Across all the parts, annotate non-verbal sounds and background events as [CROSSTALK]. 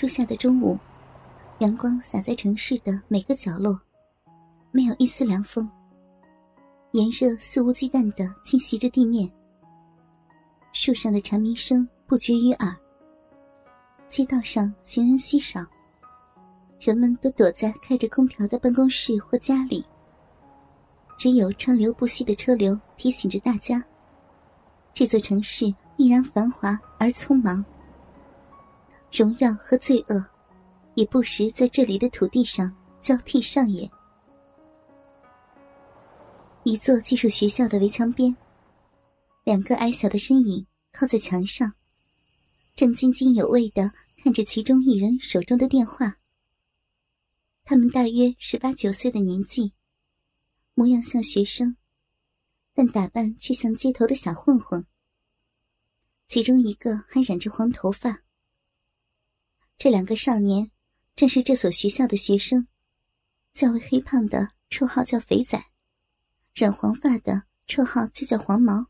初夏的中午，阳光洒在城市的每个角落，没有一丝凉风。炎热肆无忌惮的侵袭着地面，树上的蝉鸣声不绝于耳。街道上行人稀少，人们都躲在开着空调的办公室或家里。只有川流不息的车流提醒着大家，这座城市依然繁华而匆忙。荣耀和罪恶，也不时在这里的土地上交替上演。一座技术学校的围墙边，两个矮小的身影靠在墙上，正津津有味的看着其中一人手中的电话。他们大约十八九岁的年纪，模样像学生，但打扮却像街头的小混混。其中一个还染着黄头发。这两个少年正是这所学校的学生，较为黑胖的绰号叫肥仔。染黄发的绰号就叫黄毛。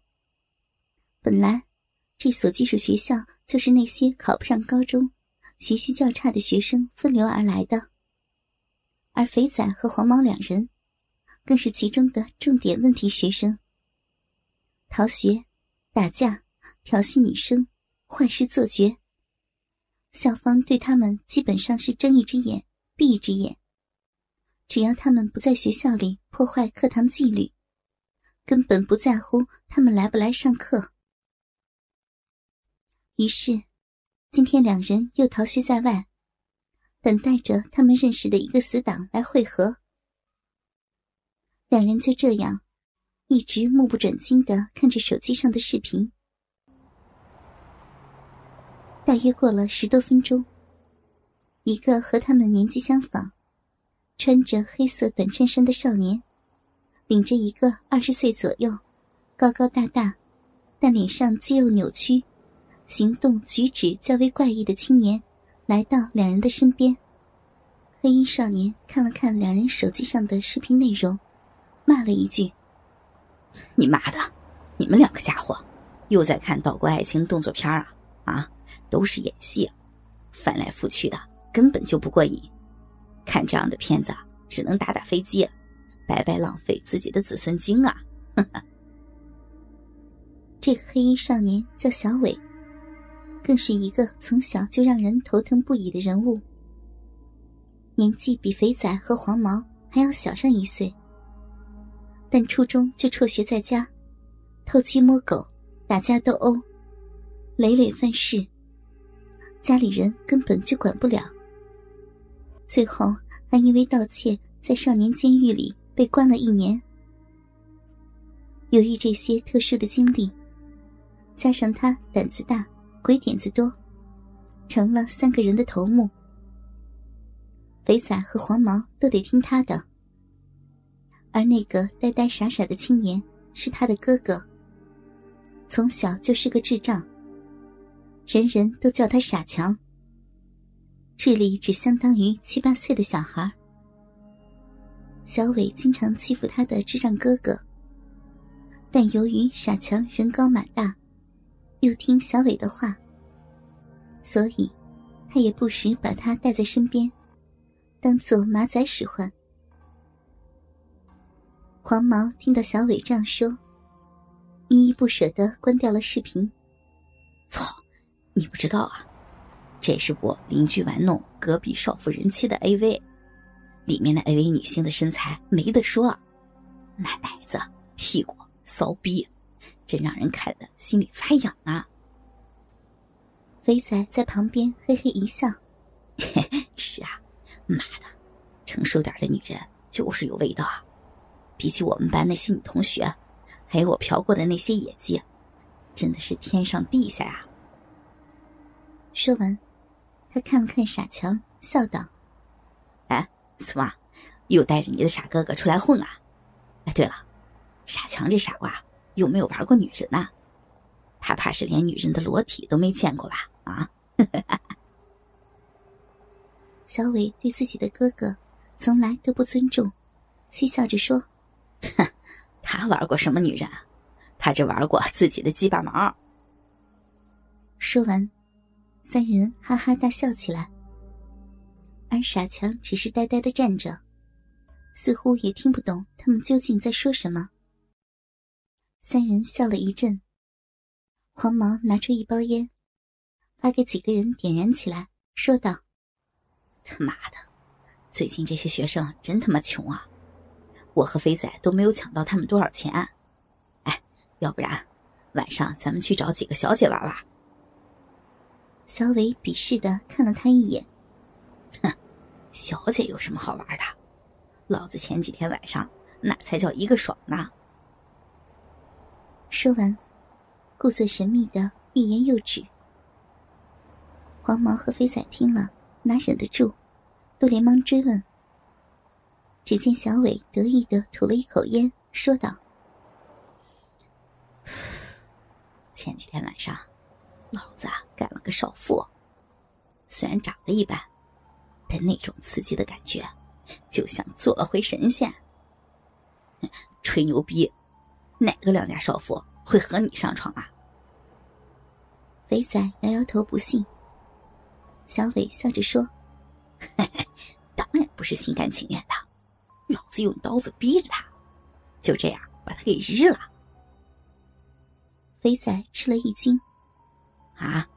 本来，这所技术学校就是那些考不上高中、学习较差的学生分流而来的。而肥仔和黄毛两人，更是其中的重点问题学生。逃学、打架、调戏女生、坏事做绝，校方对他们基本上是睁一只眼闭一只眼。只要他们不在学校里破坏课堂纪律，根本不在乎他们来不来上课。于是，今天两人又逃学在外，等待着他们认识的一个死党来会合。两人就这样，一直目不转睛的看着手机上的视频。大约过了十多分钟，一个和他们年纪相仿。穿着黑色短衬衫的少年，领着一个二十岁左右、高高大大，但脸上肌肉扭曲、行动举止较为怪异的青年，来到两人的身边。黑衣少年看了看两人手机上的视频内容，骂了一句：“你妈的，你们两个家伙，又在看岛国爱情动作片啊？啊，都是演戏，翻来覆去的，根本就不过瘾。”看这样的片子，只能打打飞机，白白浪费自己的子孙精啊！[LAUGHS] 这个黑衣少年叫小伟，更是一个从小就让人头疼不已的人物。年纪比肥仔和黄毛还要小上一岁，但初中就辍学在家，偷鸡摸狗，打架斗殴，累累犯事，家里人根本就管不了。最后还因为盗窃，在少年监狱里被关了一年。由于这些特殊的经历，加上他胆子大、鬼点子多，成了三个人的头目。肥仔和黄毛都得听他的，而那个呆呆傻傻的青年是他的哥哥。从小就是个智障，人人都叫他傻强。智力只相当于七八岁的小孩。小伟经常欺负他的智障哥哥，但由于傻强人高马大，又听小伟的话，所以他也不时把他带在身边，当做马仔使唤。黄毛听到小伟这样说，依依不舍的关掉了视频。操，你不知道啊！这是我邻居玩弄隔壁少妇人妻的 AV，里面的 AV 女性的身材没得说，那奶子、屁股、骚逼，真让人看的心里发痒啊！肥仔在旁边嘿嘿一笑：“ [LAUGHS] 是啊，妈的，成熟点的女人就是有味道啊！比起我们班那些女同学，还有我嫖过的那些野鸡，真的是天上地下呀！”说完。他看了看傻强，笑道：“哎，怎么又带着你的傻哥哥出来混啊？哎，对了，傻强这傻瓜有没有玩过女人呐？他怕是连女人的裸体都没见过吧？啊？[LAUGHS] ”小伟对自己的哥哥从来都不尊重，嬉笑着说：“哼，他玩过什么女人啊？他只玩过自己的鸡巴毛。”说完。三人哈哈大笑起来，而傻强只是呆呆的站着，似乎也听不懂他们究竟在说什么。三人笑了一阵。黄毛拿出一包烟，发给几个人点燃起来，说道：“他妈的，最近这些学生真他妈穷啊！我和肥仔都没有抢到他们多少钱。哎，要不然晚上咱们去找几个小姐玩玩。”小伟鄙视的看了他一眼：“哼，小姐有什么好玩的？老子前几天晚上那才叫一个爽呢！”说完。故作神秘的欲言又止，黄毛和飞仔听了哪忍得住，都连忙追问。只见小伟得意的吐了一口烟，说道：“ [SIGHS] 前几天晚上，老子干了个少妇，虽然长得一般，但那种刺激的感觉，就像做了回神仙。吹牛逼，哪个良家少妇？”会和你上床啊？肥仔摇摇头不信。小伟笑着说：“，[LAUGHS] 当然不是心甘情愿的，老子用刀子逼着他，就这样把他给日了。”肥仔吃了一惊：“啊，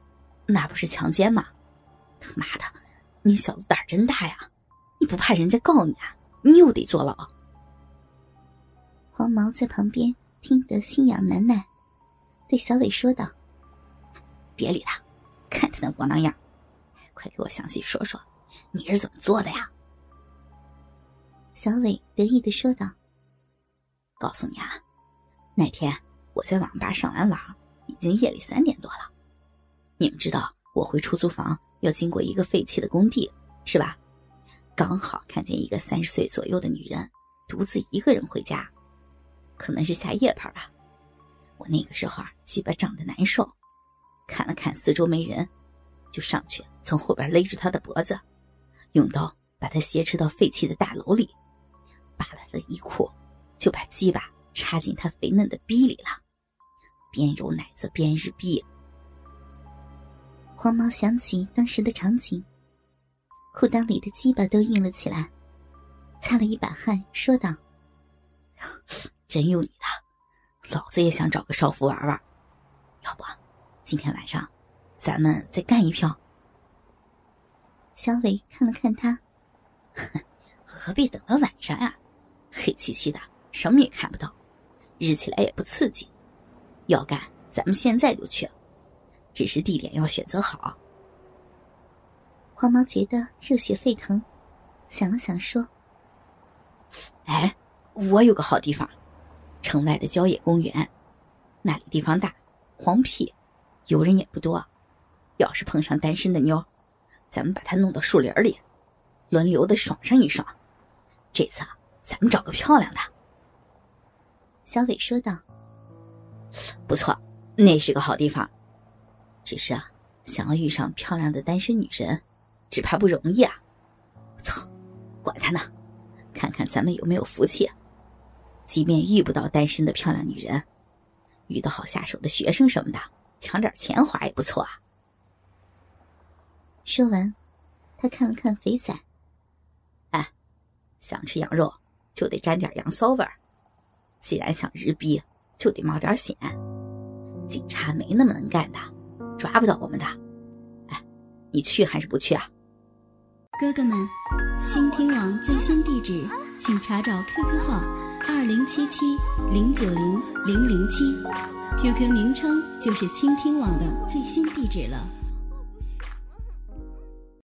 那不是强奸吗？他妈的，你小子胆真大呀！你不怕人家告你啊？你又得坐牢。”黄毛在旁边。听得心痒难耐，对小伟说道：“别理他，看他那窝囊样，快给我详细说说，你是怎么做的呀？”小伟得意的说道：“告诉你啊，那天我在网吧上完网，已经夜里三点多了。你们知道我回出租房要经过一个废弃的工地，是吧？刚好看见一个三十岁左右的女人独自一个人回家。”可能是下夜班吧，我那个时候啊，鸡巴胀得难受，看了看四周没人，就上去从后边勒住他的脖子，用刀把他挟持到废弃的大楼里，扒了他的衣裤，就把鸡巴插进他肥嫩的逼里了，边揉奶子边日逼。黄毛想起当时的场景，裤裆里的鸡巴都硬了起来，擦了一把汗，说道。真有你的，老子也想找个少妇玩玩。要不，今天晚上咱们再干一票。小伟看了看他，[LAUGHS] 何必等到晚上呀？黑漆漆的，什么也看不到，日起来也不刺激。要干，咱们现在就去，只是地点要选择好。黄毛觉得热血沸腾，想了想说：“哎，我有个好地方。”城外的郊野公园，那里地方大，荒僻，游人也不多。要是碰上单身的妞，咱们把她弄到树林里，轮流的爽上一爽。这次啊咱们找个漂亮的。小伟说道：“不错，那是个好地方。只是啊，想要遇上漂亮的单身女人，只怕不容易啊！操，管他呢，看看咱们有没有福气。”即便遇不到单身的漂亮女人，遇到好下手的学生什么的，抢点钱花也不错啊。说完，他看了看肥仔，哎，想吃羊肉就得沾点羊骚味儿，既然想日逼，就得冒点险。警察没那么能干的，抓不到我们的。哎，你去还是不去啊？哥哥们，倾听网最新地址，请查找 QQ 号。二零七七零九零零零七，QQ 名称就是倾听网的最新地址了。